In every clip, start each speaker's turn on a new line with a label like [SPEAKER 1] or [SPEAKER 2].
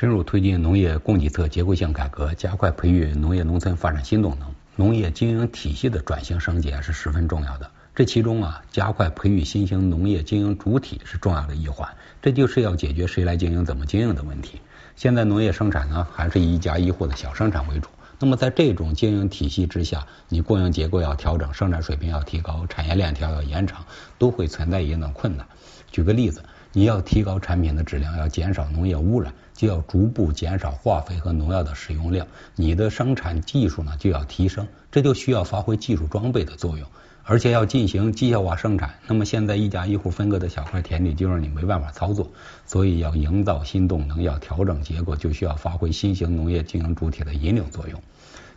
[SPEAKER 1] 深入推进农业供给侧结构性改革，加快培育农业农村发展新动能，农业经营体系的转型升级是十分重要的。这其中啊，加快培育新型农业经营主体是重要的一环。这就是要解决谁来经营、怎么经营的问题。现在农业生产呢，还是以一家一户的小生产为主。那么在这种经营体系之下，你供应结构要调整，生产水平要提高，产业链条要延长，都会存在一定的困难。举个例子。你要提高产品的质量，要减少农业污染，就要逐步减少化肥和农药的使用量。你的生产技术呢就要提升，这就需要发挥技术装备的作用，而且要进行机械化生产。那么现在一家一户分割的小块田地就让你没办法操作，所以要营造新动能，要调整结构，就需要发挥新型农业经营主体的引领作用。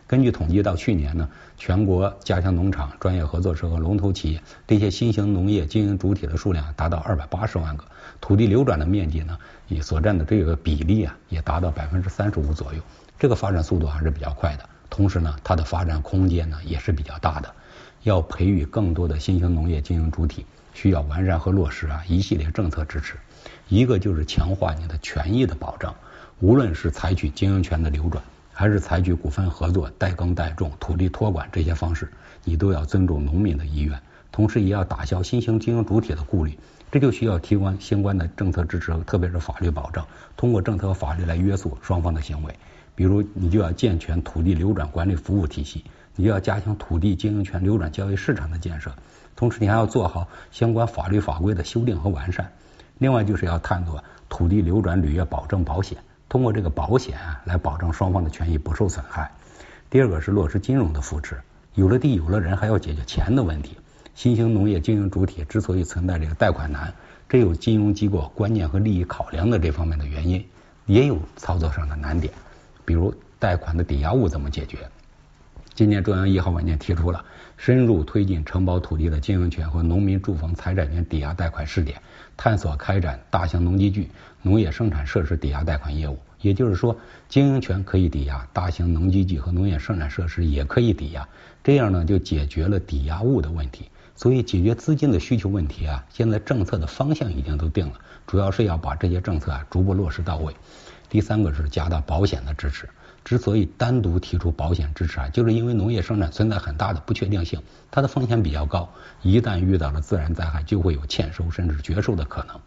[SPEAKER 1] 根据统计，到去年呢，全国家乡农场、专业合作社和龙头企业这些新型农业经营主体的数量达到二百八十万个，土地流转的面积呢，也所占的这个比例啊，也达到百分之三十五左右。这个发展速度还是比较快的，同时呢，它的发展空间呢也是比较大的。要培育更多的新型农业经营主体，需要完善和落实啊一系列政策支持。一个就是强化你的权益的保障，无论是采取经营权的流转。还是采取股份合作、代耕代种、土地托管这些方式，你都要尊重农民的意愿，同时也要打消新型经营主体的顾虑。这就需要提供相关的政策支持，特别是法律保障，通过政策和法律来约束双方的行为。比如，你就要健全土地流转管理服务体系，你就要加强土地经营权流转交易市场的建设，同时你还要做好相关法律法规的修订和完善。另外，就是要探索土地流转履约保证保险。通过这个保险，来保证双方的权益不受损害。第二个是落实金融的扶持，有了地有了人，还要解决钱的问题。新型农业经营主体之所以存在这个贷款难，这有金融机构观念和利益考量的这方面的原因，也有操作上的难点，比如贷款的抵押物怎么解决。今年中央一号文件提出了深入推进承包土地的经营权和农民住房财产权抵押贷款试点，探索开展大型农机具、农业生产设施抵押贷款业务。也就是说，经营权可以抵押，大型农机具和农业生产设施也可以抵押。这样呢，就解决了抵押物的问题。所以，解决资金的需求问题啊，现在政策的方向已经都定了，主要是要把这些政策啊逐步落实到位。第三个是加大保险的支持。之所以单独提出保险支持啊，就是因为农业生产存在很大的不确定性，它的风险比较高，一旦遇到了自然灾害，就会有欠收甚至绝收的可能。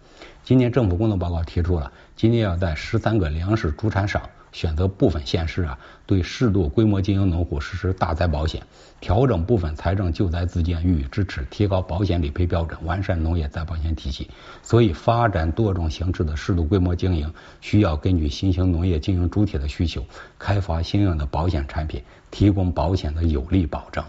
[SPEAKER 1] 今年政府工作报告提出了，今年要在十三个粮食主产省。选择部分县市啊，对适度规模经营农户实施大灾保险，调整部分财政救灾资金予以支持，提高保险理赔标准，完善农业再保险体系。所以，发展多种形式的适度规模经营，需要根据新型农业经营主体的需求，开发新颖的保险产品，提供保险的有力保障。